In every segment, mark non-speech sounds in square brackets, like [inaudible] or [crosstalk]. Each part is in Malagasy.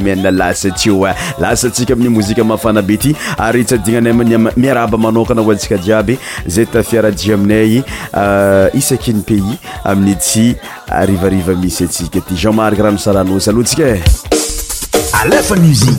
mianna lasa tyo a eh. lasa tsika amin'y mozika mafana be ty ary tsy adignanay miaraba manokana oatsika jiaby zay tafiaraji aminayi eh, isakiny pays aminy tsy arivariva misy atsika ty jeanmark rano salanosy alohatsika e afa musie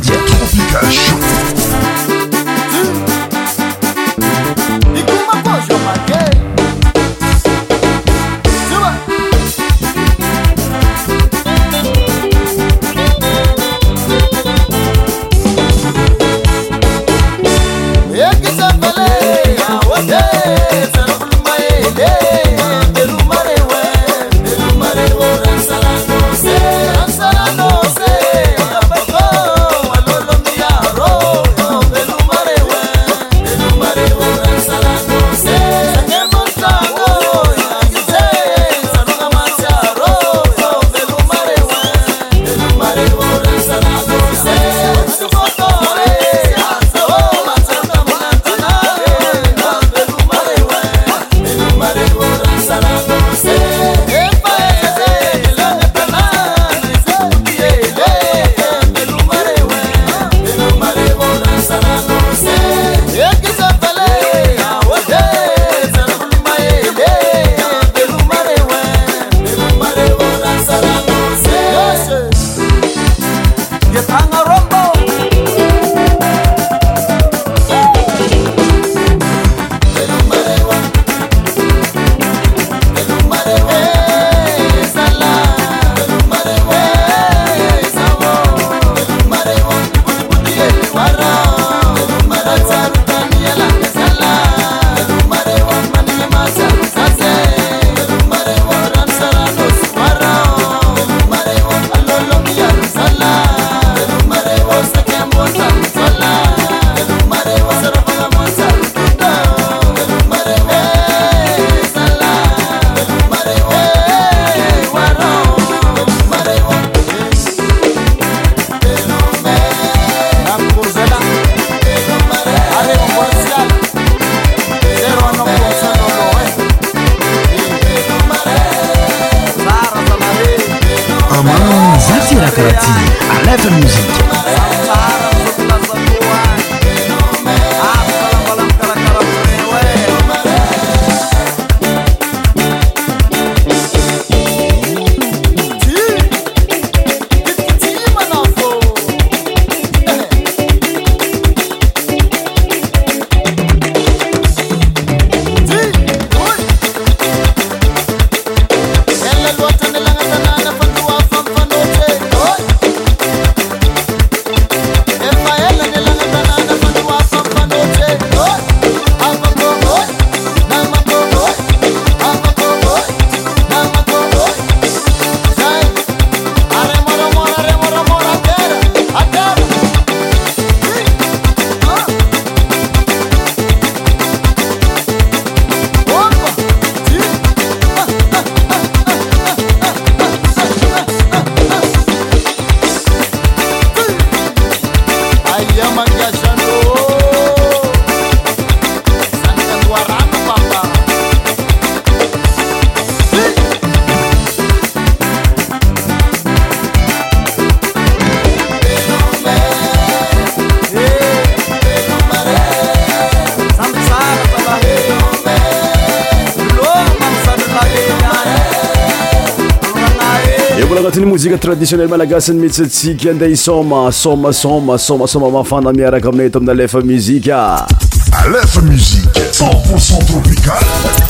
traditionnelle malagasiny mihtsatsika andeha isoma soma soma souma soma mafana miaraka aminay to amina alefa muzika alefa musiqe centporcent tropicale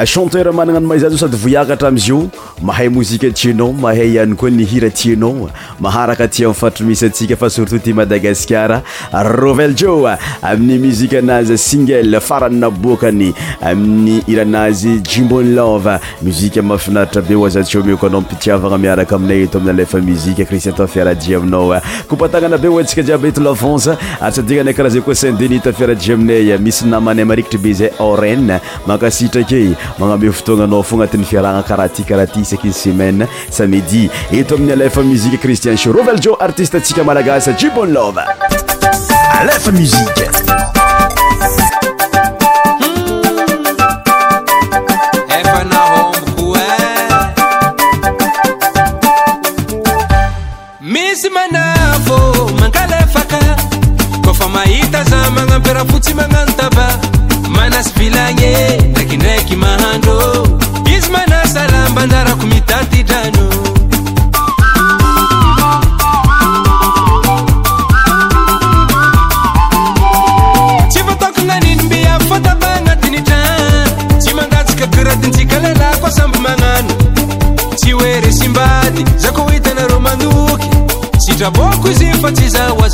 Ah, chanteur managna ny ma zazy io sady voiakatra amiizy io mahay mozika e tianao mahay ihany koa nihira tianao maharaka ti amifatromisy atsika fa surtout ty madagasicar roveljo ah, amin'ny muzika anazy singel faranyna boakany aminny iranazy jimbonilov muzikafinaritra be ozatimekoaa mpiiavanamiaraka aminay etami fa miriitfiarahi amia kopatanaabeosaiabetonc aysinaakahza koa saint deni tafiarahai aminay misy amanay marikitry bezay ren makasitrake maname fotoanaa fo nat'yfirahna karahatykaraha ty isak ny semaine samidi eto ami'y alfa muia cristia srovejo atissasjimbo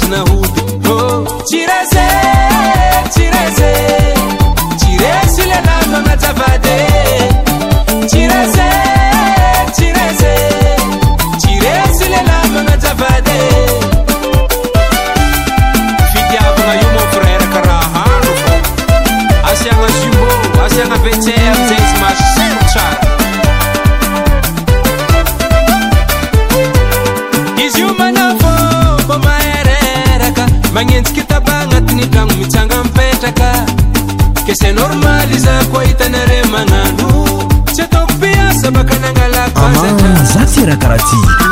حسنه 记。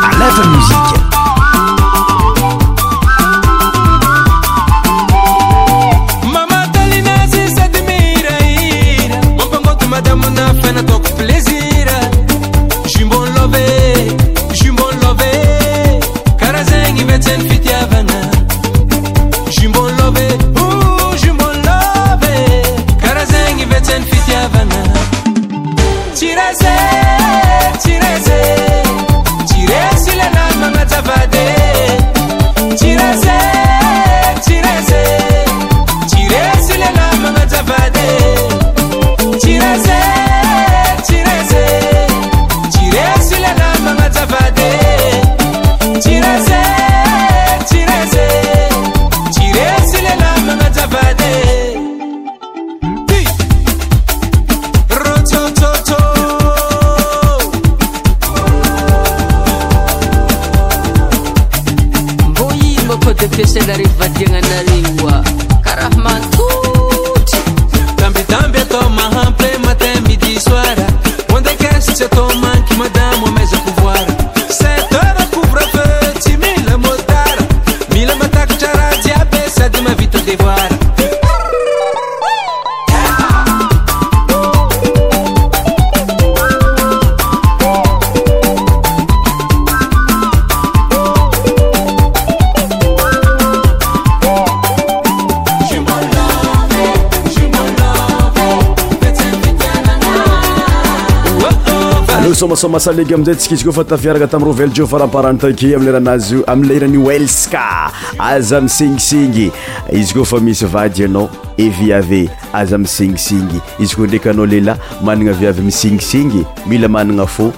masalega amzay tsika izy koa fa tafiaraka tamiy rovel jeofa rahamparanytake amlranazy amlairany welska aza misingisengy izy koa fa misy vady anao i viave aza misingisingy izy koa ndraiky anao lehla manana aviavy misingisingy mila manana fo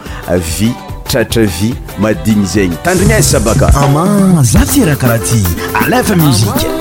vy tratra vy madigny zegny tandrignazy sabakazatyrakaraha ty alefamik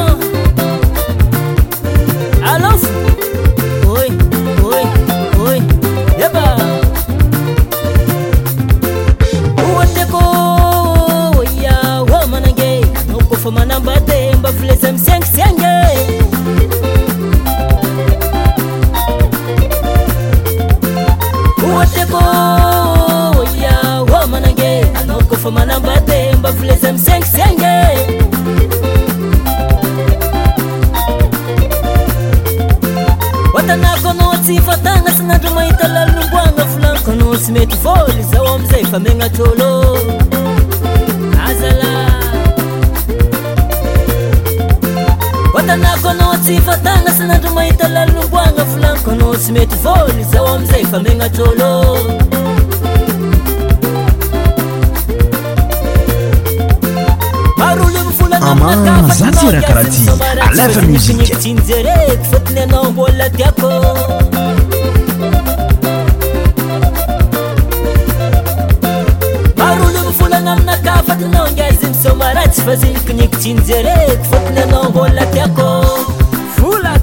n sdrahitabnvoankoanao tsy mety vôy zao amzay fa natrôôao t ana s nadr mahit aobona voanikanao tsy metyvôy zaho amzay fa natrôôaozs ahkahaamzktinjereky fotny anaomboa iako nogaizim somarat vazilьknik tinzerek fodne no volateko ula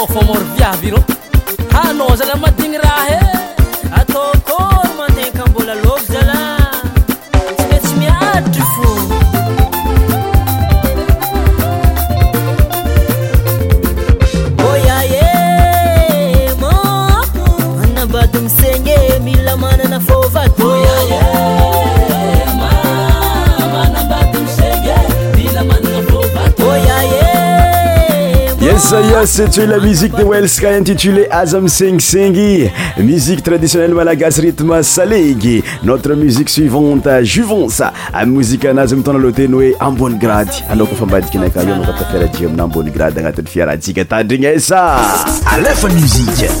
o fomor fia fro a nosalamdi raxe zaia sets hoe la musique de welsky intitulé aza ami singisingy musique traditionnelle malagasy rythme salegy notre musique suivante juvance am mozike anazy amitona loa teny hoe ambonne grady anao kofambadiki naka io anao kakafara di amina ambonne grade agnatin'ny fiaratsika tandry igny e sa alefa musiqe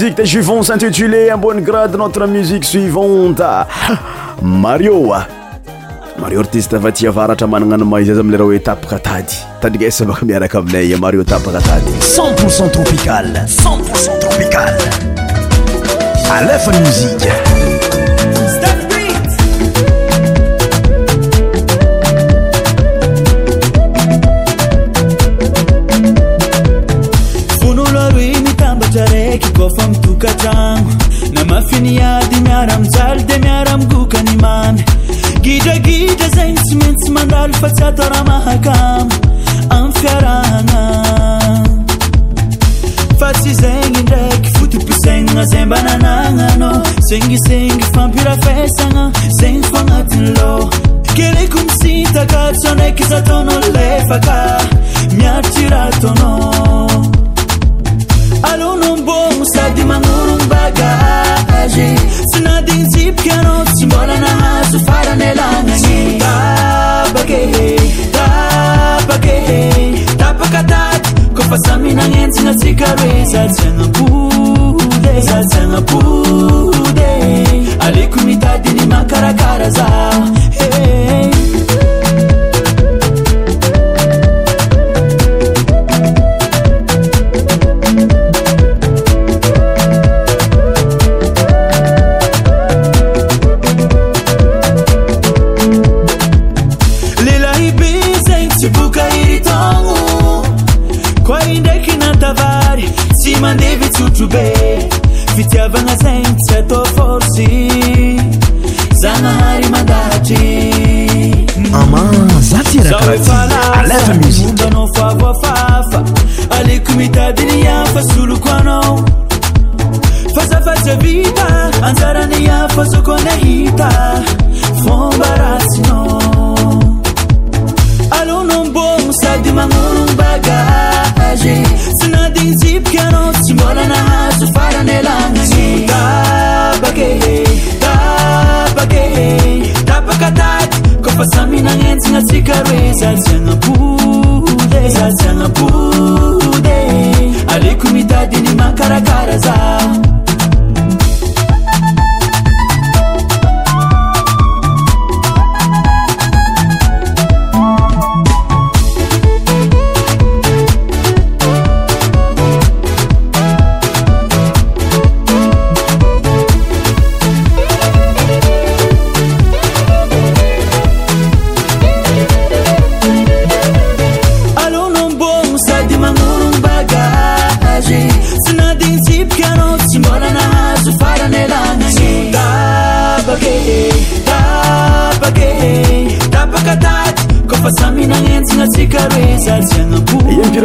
ide juvance intitulé ambonne grade notre musique suivante [laughs] mario a mario artiste va tiavaratra magnanany maizazy amlera oe tapaka tady tadikasa baka miaraka aminay mario tapaka tady 10pourcent tropicale 10porcnt tropicale alefa musiqe fa tsy atao raha mahaka an fiaragna fa tsy zegny ndraiky fotobosanana zey mba nanagnanao zegny zey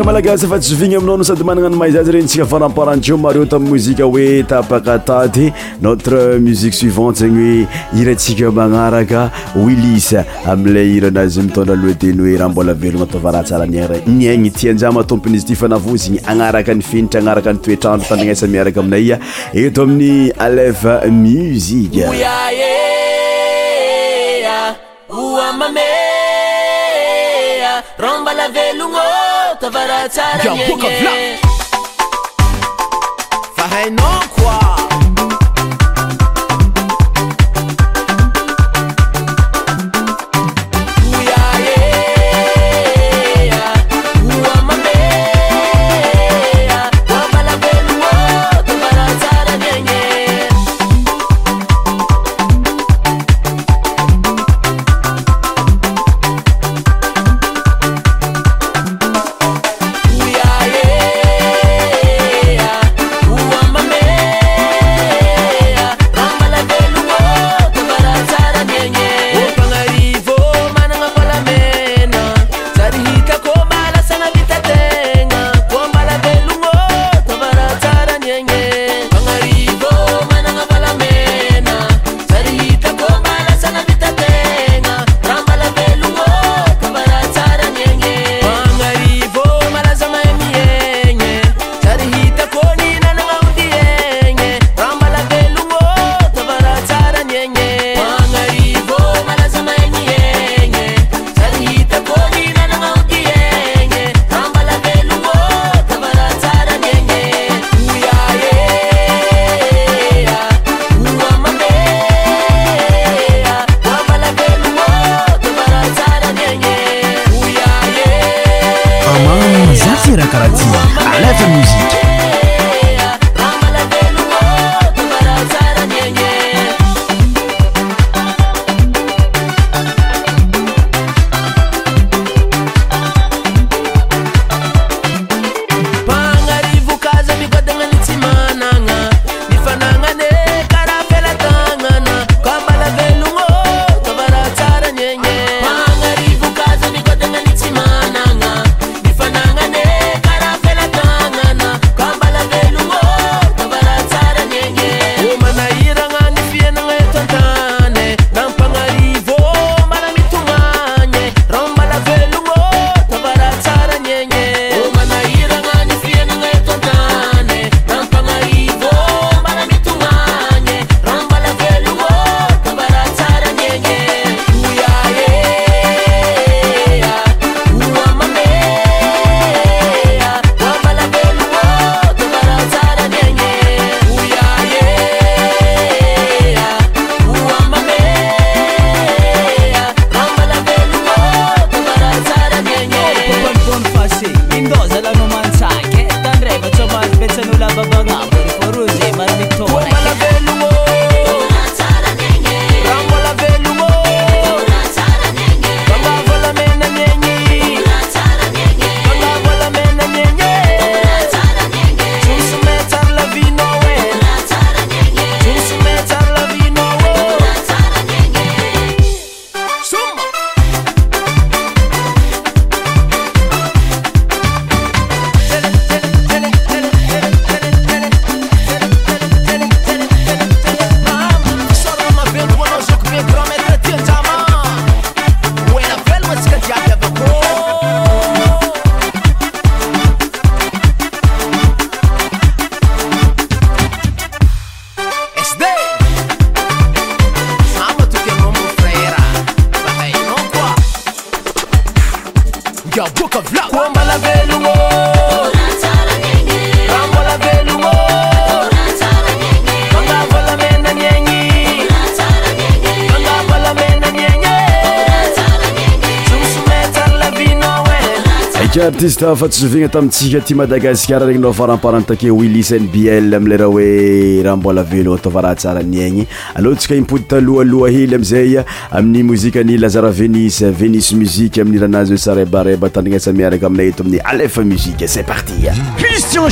malagasy fa tsy zoviny aminao osady manana o mazazy renytsika faramparanteo mareo tamiy mozikoe tpakatay notre musique suivante zeny oe iratsika manarakaiisaizymitondra oaey oe rabola veona tarahtsarai nyainy tianja mahatompnizy ty fanaoziny anarakanfinitranarakanoeradrtdaasamiarakaainaya eto amin'y al mui 家不年发还 ن 快 itafatosovigna tamitsika ty madagasikar regny nao faramparanytake wilisan biel amlerah oe raha mbola velona ataovarahatsarany aigny aloantsika ipody talohaloha hely amzaya amin'ny mozika ny lazara venis venuse muzike amin'ny rahanazy oe sareba reba tandrinasamiaraka amnay eto amin'y alef muzike c'et parti christian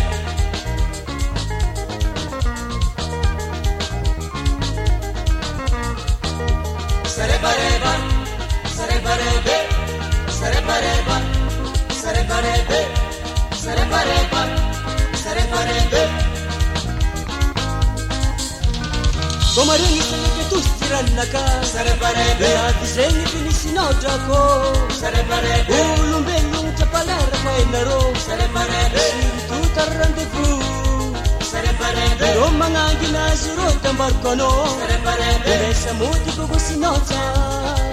sarebbe, sarebbe, sarebbe, sarebbe, sarebbe, sarebbe. Domarini sarebbe tu stirannaka, sarebbe, disegni finissi no gioco, sarebbe, un bello un ciappalera poi nero, sarebbe, tu tarrande fu. Roma ngagina zuro tambarkono Serepare Dere samuti kukusinota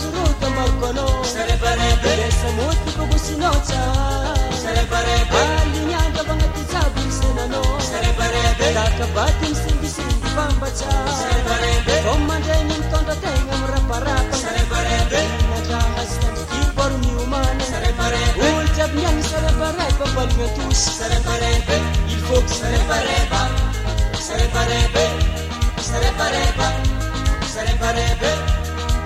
surutăm acolo Să repare Care să mut cu gusinoța Să repare Alinia de bangati zabim sână no Să repare Dacă batim sândi sândi bambața Să repare Comandă nim tonda tengam raparapa Să repare Dina jaha standi kibor mi umane Să repare Ulteab nyang să repare Papal miotus Să repare Il foc să repare Să repare Să repare Să repare Să repare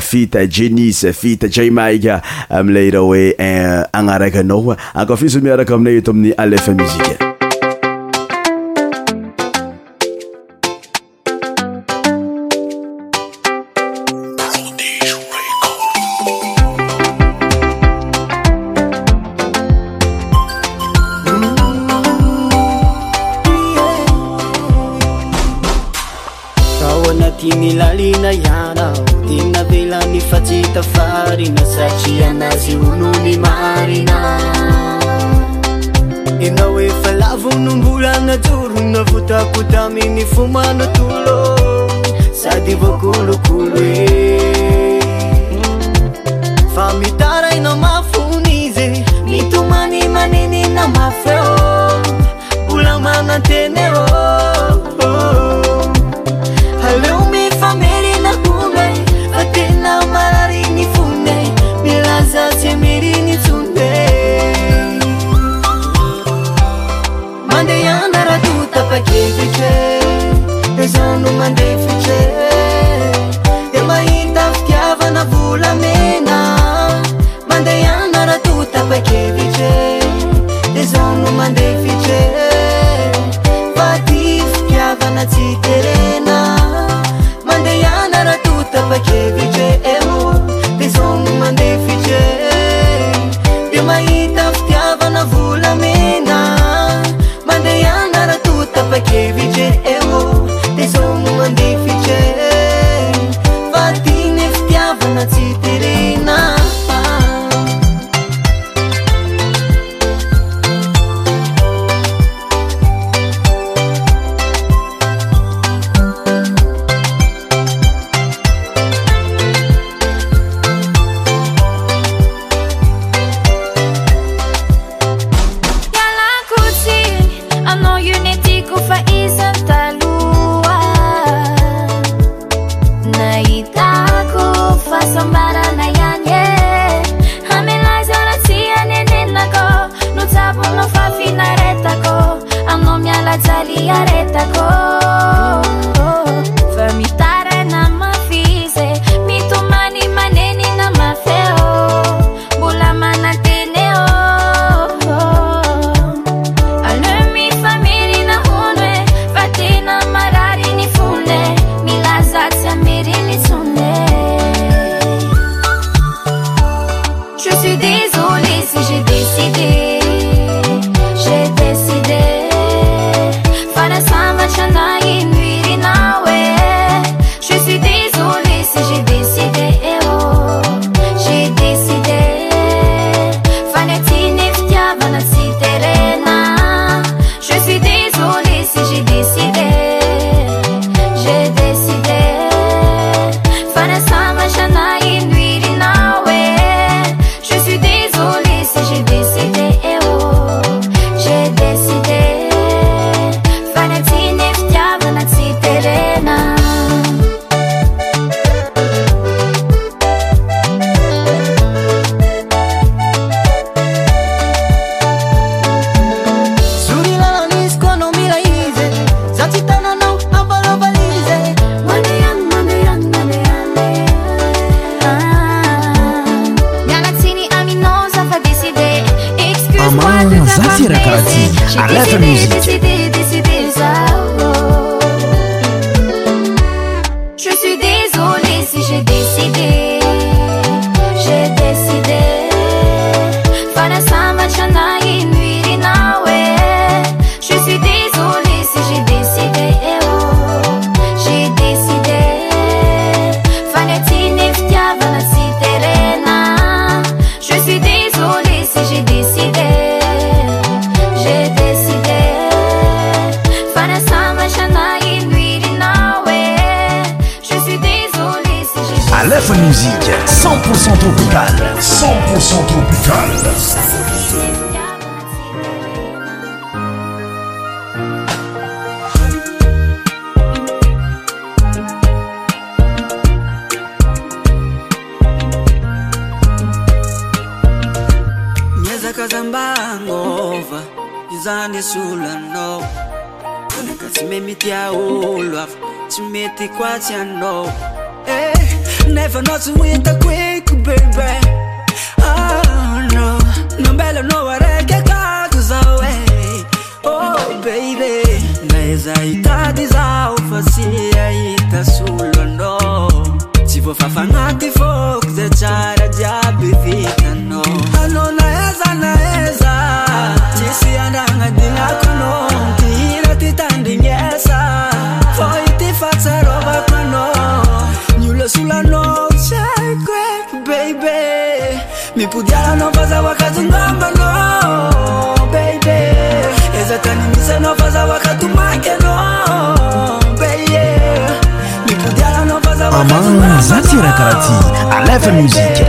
fita jenis fita jaymaika amileira oe eh, agnaraiky naoa akafisomiaraka amina e toaminy alefamizika e vou culo culo. party lefa musiqe cocopical ocopical ezakazamba ova zanysy oloanao tsy me mitya olo afa tsy mety koatsy anao fosintu bee nobela noarecacatsaebebe maesaita disaufasiaita sulono si puo fafanati fok de caradiabivi aman zati rakati alev muziqe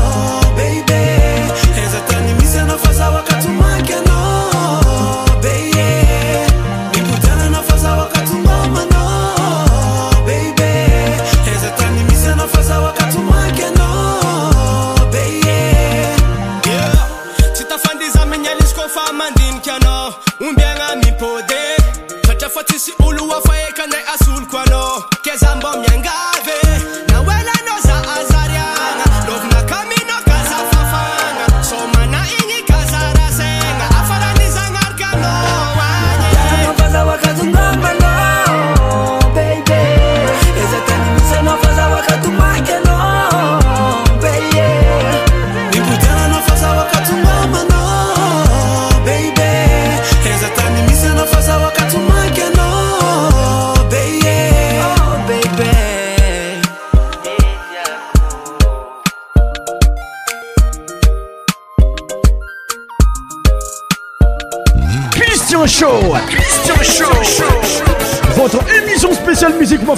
sawa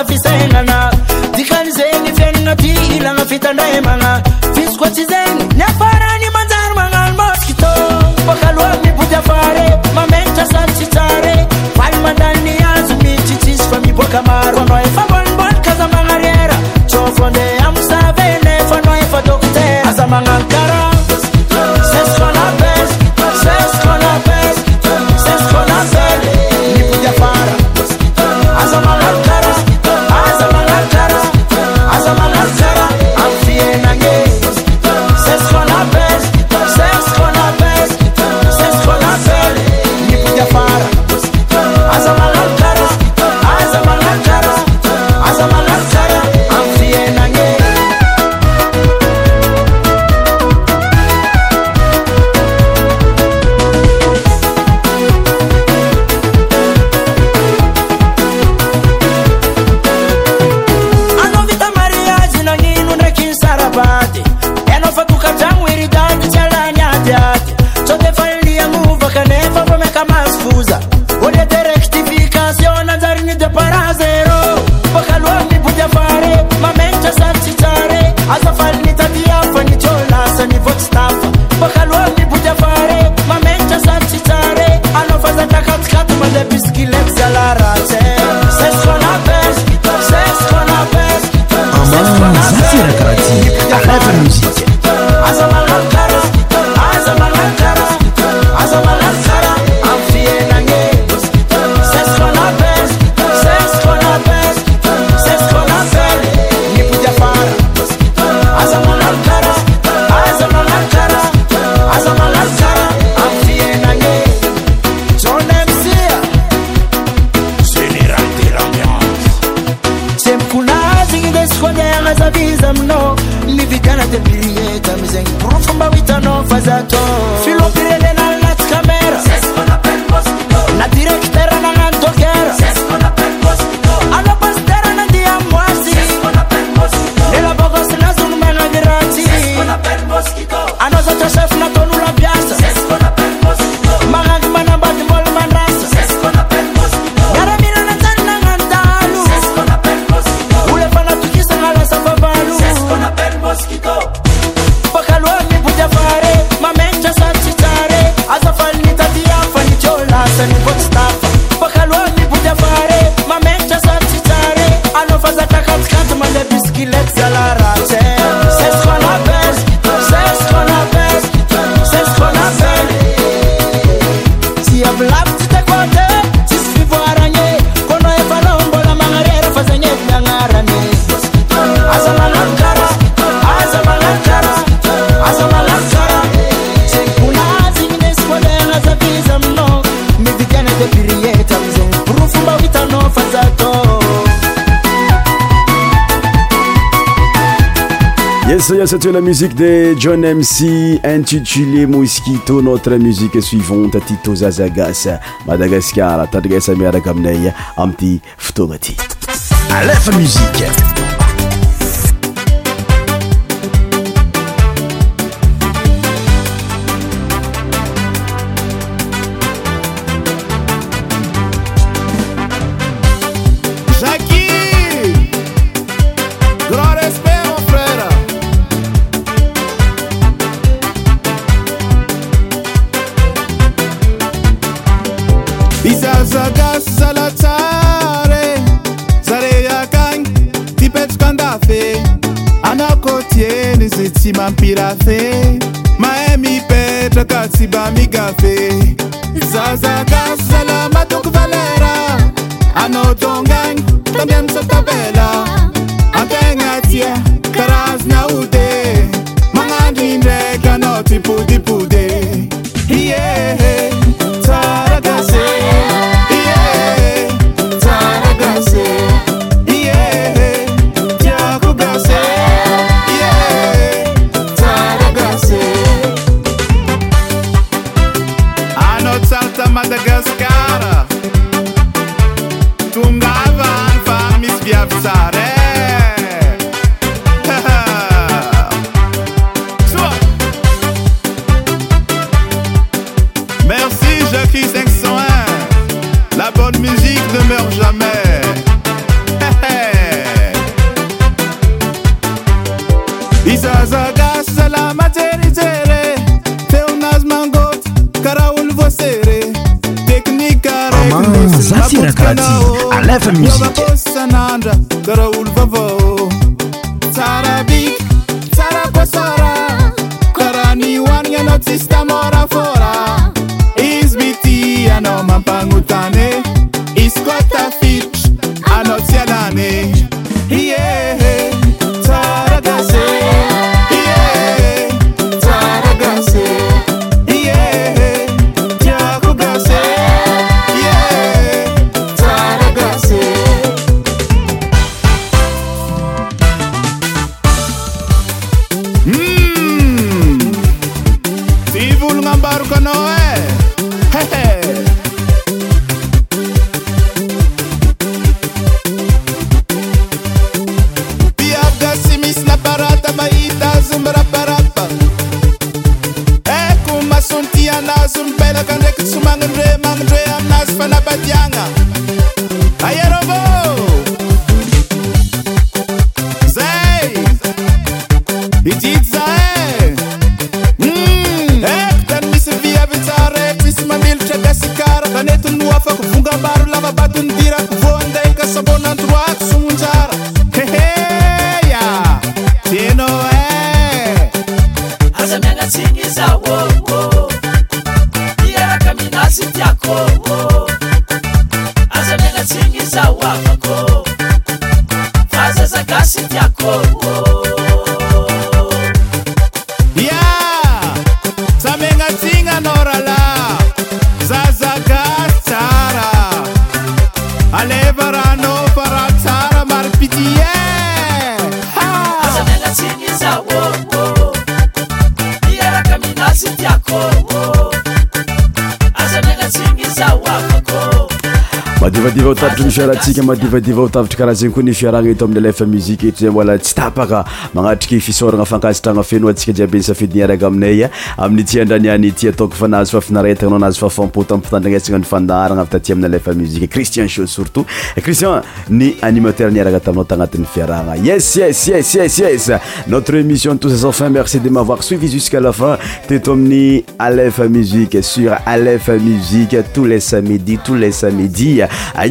afisagnana dikan'izegny fiainagna dy lagna fitandraymagna fizoko tsy zegny niafarany manjary magnano môsiky tô bôka aloha miboty afare mamentra sany tsy tsare vany mandaniny azy mitsitsisy fa miboka marona saiasate la musique de john mc intitulé moiskito notre musiqe suivante ti tozazagasa madagascar targasamerakaminaa amty ftogaty lfmsi si mampira fe maemi petra kasi bamigafe zaza tavitra nyfiaratskamaary orayaateatiatanayaeseenotre émissiontosn merci de mavoir suivi jusqàlafin teto aminny alefa muies ea muie tos les samidi tos es samidi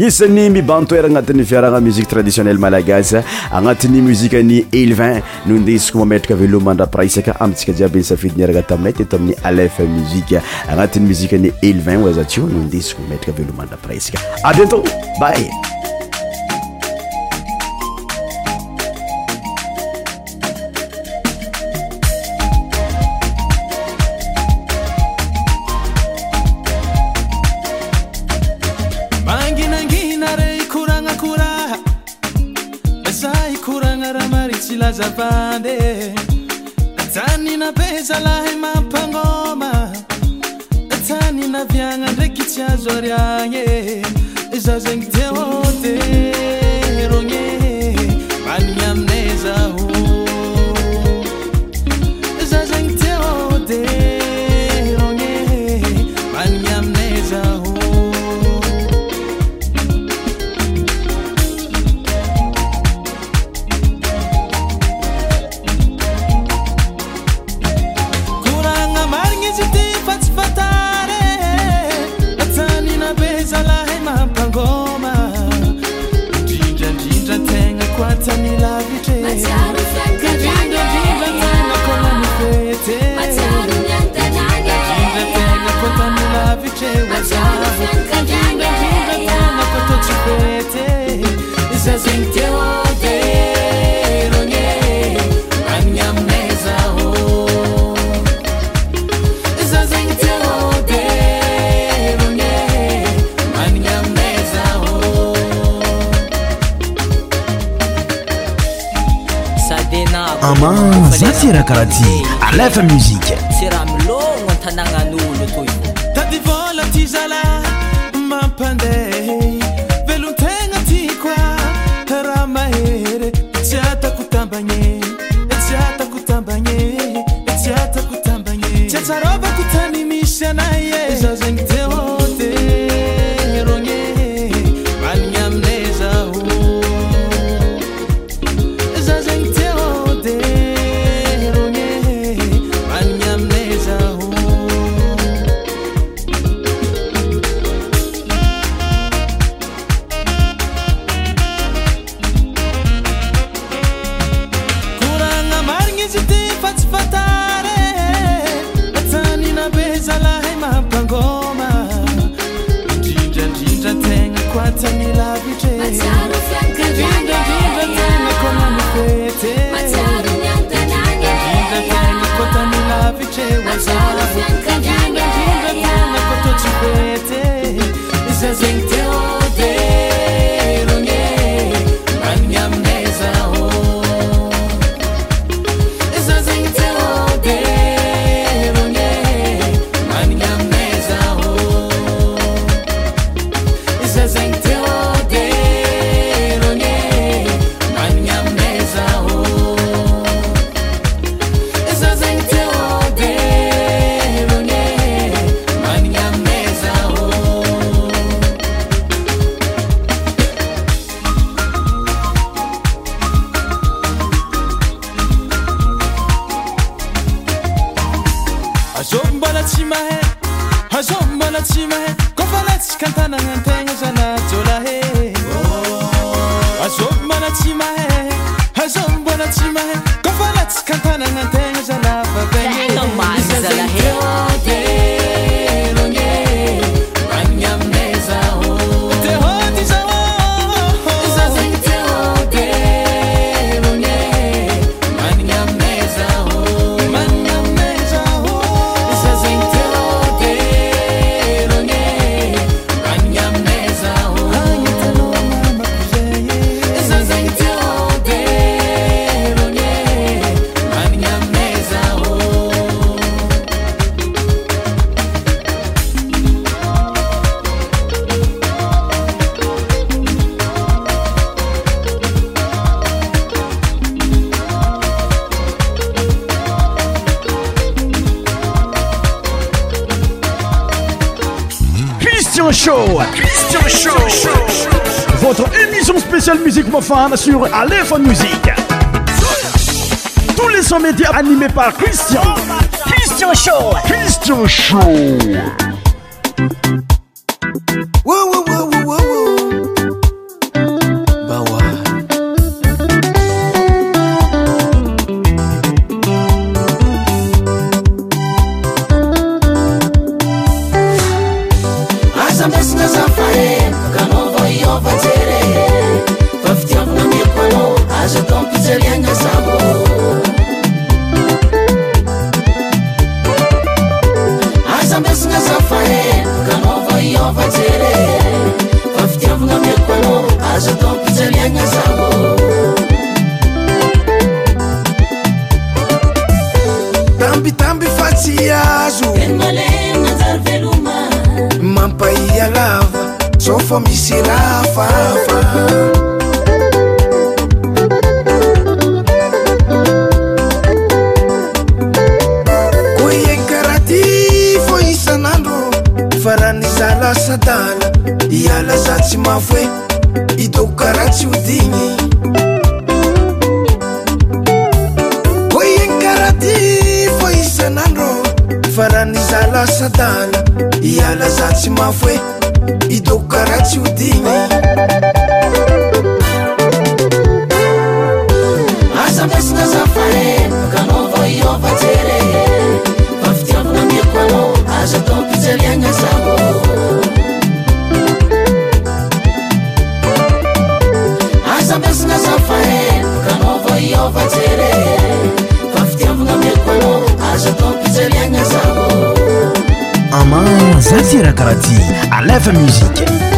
isany mibantoer agnatin'ny fiaragna muzikue traditionnel malagasy agnatin'ny muzika ny elevin no ndesiko mametraka avelo mandrapiraisaka amitsika jiaby ny safidiniarana taminay teto amin'ny alef muzike agnatin'ny muzike ny élevin oazatio no ndesiko mametraka avelomandrapiraisaka abienton bay musique. solo Christian Show. Show. Votre émission spéciale musique pour sur Aléphone Musique. Tous les 100 médias animés par Christian. Christian Show. Christian Show. ززيركرتي علافالموزيك